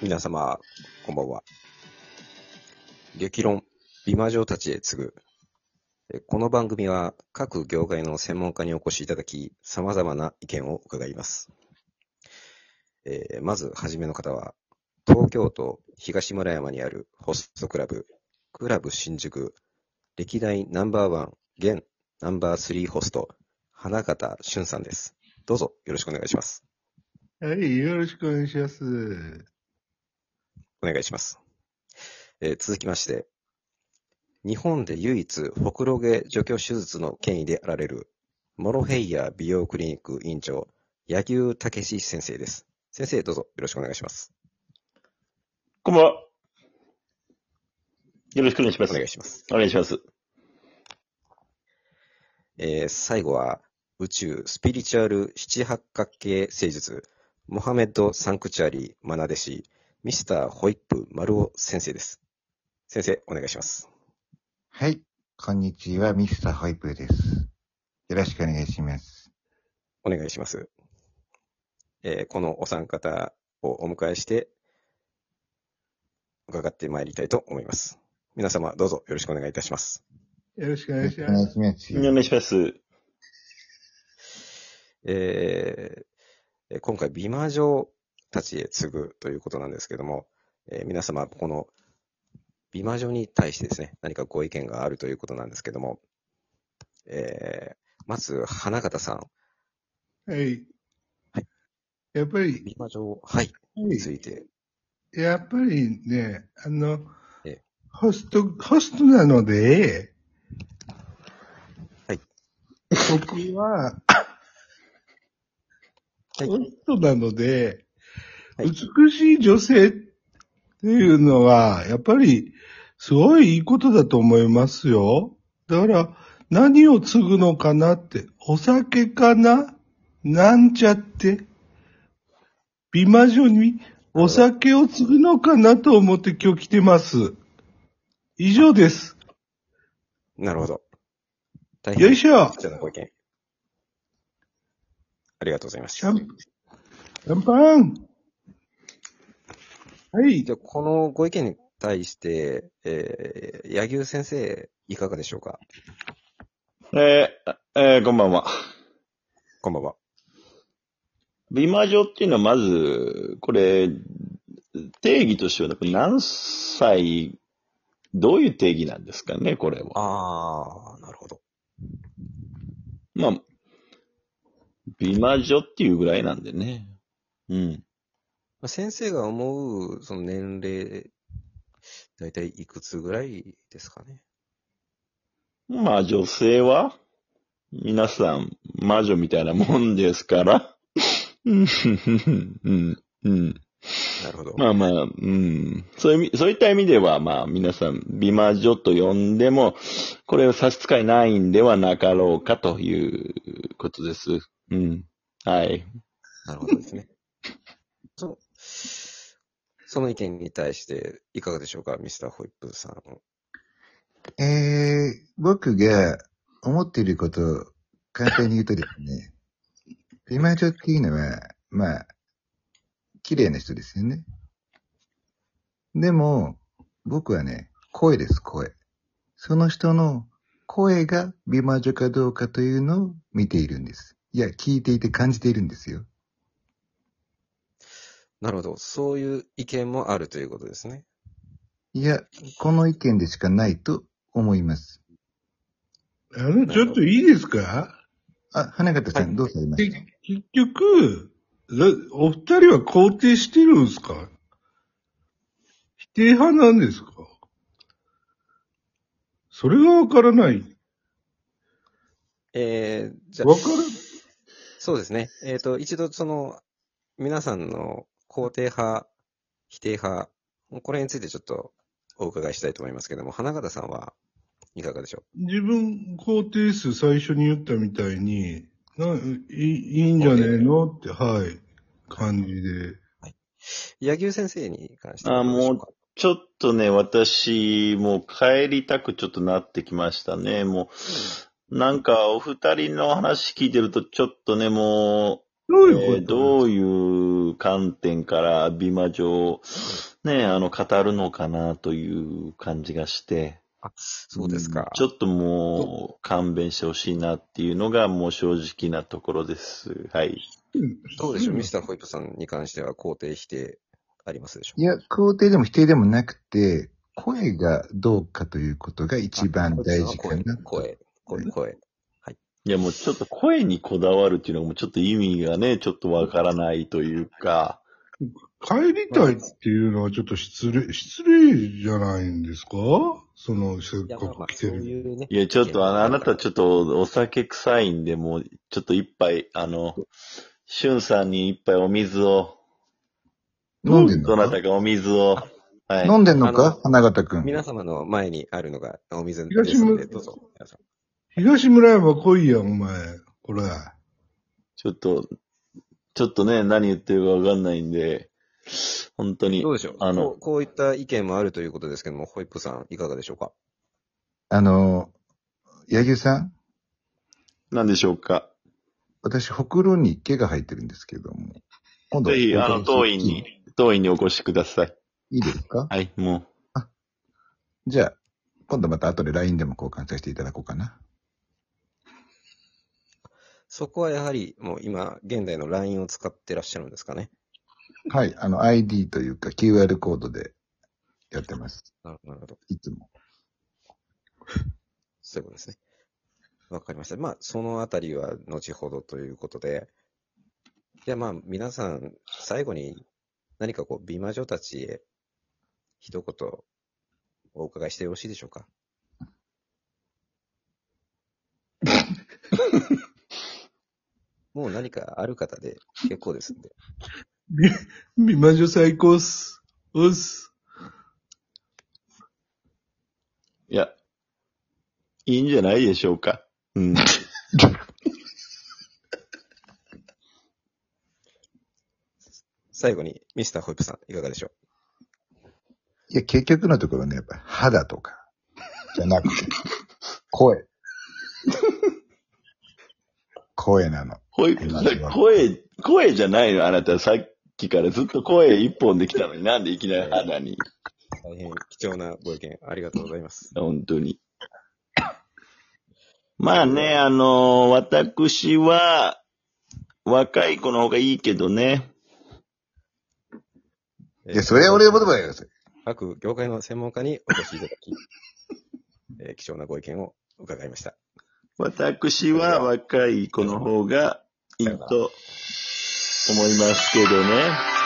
皆様、こんばんは。激論、美魔女たちへ次ぐ。この番組は各業界の専門家にお越しいただき、様々な意見を伺います。えーまず、はじめの方は、東京都東村山にあるホストクラブ、クラブ新宿、歴代ナンバーワン、現ナンバースリーホスト、花形俊さんです。どうぞよろしくお願いします。はい、よろしくお願いします。お願いします。えー続きまして、日本で唯一、ほくろ毛除去手術の権威であられる、モロヘイヤ美容クリニック院長、柳生武史先生です。先生、どうぞよろしくお願いします。こんばんは。よろしくお願いします。お願いします。お願いします。えー最後は、宇宙スピリチュアル七八角形聖術、モハメッド・サンクチュアリー・マナ弟子、ミスター・ホイップ・マルオ先生です。先生、お願いします。はい。こんにちは、ミスターホイップです。よろしくお願いします。お願いします。えーこのお三方をお迎えして、伺ってまいりたいと思います。皆様、どうぞよろしくお願いいたします。よろしくお願いしよろしくお願ます。いします。お願いします。えーえー今回、美魔女たちへ次ぐということなんですけども、えー皆様、この美魔女に対してですね、何かご意見があるということなんですけども、えーまず、花形さん、はい。はい。やっぱり、美魔女、はい、について、やっぱりね、あのええ、ホスト、ホストなので、はい。僕は、はい。ホストなので、はい美しい女性っていうのは、やっぱり、すごいいいことだと思いますよ。だから、何を継ぐのかなって、お酒かな？なんちゃって、美魔女にお酒を継ぐのかなと思って今日来てます。以上です。なるほど。大よいしょご意見。ありがとうございました。シャンパンはい。で、このご意見に対して、えー、柳生先生、いかがでしょうか？えーえーこんばんは。こんばんは。美魔女っていうのはまず、これ、定義としては何歳、どういう定義なんですかね、これは。あー、なるほど。まあ、美魔女っていうぐらいなんでね。うん。まあ先生が思う、その年齢、だいたいいくつぐらいですかね？まあ女性は、皆さん魔女みたいなもんですから。うん、うん、うん。なるほど。まあまあ、うん。そういうそういった意味では、まあ皆さん、美魔女と呼んでも、これを差し支えないんではなかろうかということです。うん。はい。なるほどですね。そその意見に対して、いかがでしょうか、ミスターホイップさん。えー、僕が思っていることを簡単に言うとですね、美魔女っていうのは、まあ、綺麗な人ですよね。でも、僕はね、声です、声。その人の声が美魔女かどうかというのを見ているんです。いや、聞いていて感じているんですよ。なるほど。そういう意見もあるということですね。いや、この意見でしかないと思います。あの、ちょっといいですか？あ、花形さはいん、どうされましでた結局、だお二人は肯定してるんですか？否定派なんですか？それがわからない。えー、じゃあわ、からそうですね。えっ、と、一度その、皆さんの肯定派、否定派、これについてちょっとお伺いしたいと思いますけども、花形さんはいかがでしょ自分肯定数最初に言ったみたいに、ないいいいんじゃねえの？って、はい、感じで。う柳生先生に関してあはどうでしょうか？ちょっとね、私、もう帰りたくちょっとなってきましたね。もう、なんかお二人の話聞いてると、ちょっとね、もどういうこと、えーどういう観点から美魔女をね、あの、語るのかなという感じがして、あ、そうですか。ちょっともう勘弁してほしいなっていうのがもう正直なところです。はい。どうでしょう、ミスタターホイップさんに関しては肯定否定ありますでしょいや、肯定でも否定でもなくて、声がどうかということが一番大事かなと。声、声、声。いやもうちょっと声にこだわるっていうのがもうちょっと意味がね、ちょっとわからないというか、帰りたいっていうのはちょっと失礼、失礼じゃないんですか？その、せっいや、かまあまあく来てる。そういうね。いや、ちょっとあの、あなたちょっとお酒臭いんで、もうちょっと一杯、あの、しゅんさんに一杯お水を、飲んでんのか？どなたかお水を、はい。飲んでんのあかの花形くん。皆様の前にあるのがお水ですので、どうぞ。皆さん東村山来いや、お前。これ。ちょっと、ちょっとね、何言ってるかわかんないんで、本当にどう、でしょう？あのこうこういった意見もあるということですけども、ホイップさん、いかがでしょうか？あの、柳生さん？何でしょうか？私、ほくろに毛が生えてるんですけども。今度ぜひ、あの、当院に、当院にお越しください。いいですか？はい、もじゃあ、今度また後で LINE でも交換させていただこうかな。そこはやはり、もう今、現代の LINE を使ってらっしゃるんですかね。はい、あの ID というか QR コードでやってます。なるほど。いつも。そういうことですね。わかりました。まあ、そのあたりは後ほどということで。じゃあまあ、皆さん、最後に何かこう、美魔女たちへ一言お伺いしてよろしいでしょうか？もう何かある方で結構ですんで。美魔女最高っす。おっす。う、いや、いいんじゃないでしょうか。うん。最後に、ミスターホイップさん、いかがでしょいや、結局のところね、やっぱ肌とか、じゃなくて、声。声なの。声、声、声じゃないのあなたさっきからずっと声一本できたのになんでいきなり肌に。う大変貴重なご意見ありがとうございます。本当に。まあね、あの私は、若い子の方がいいけどね。いいや、それは俺の言葉やよ、それ。各業界の専門家にお越しいただき、えー貴重なご意見を伺いました。私は若い子の方がいいいと思いますけどね。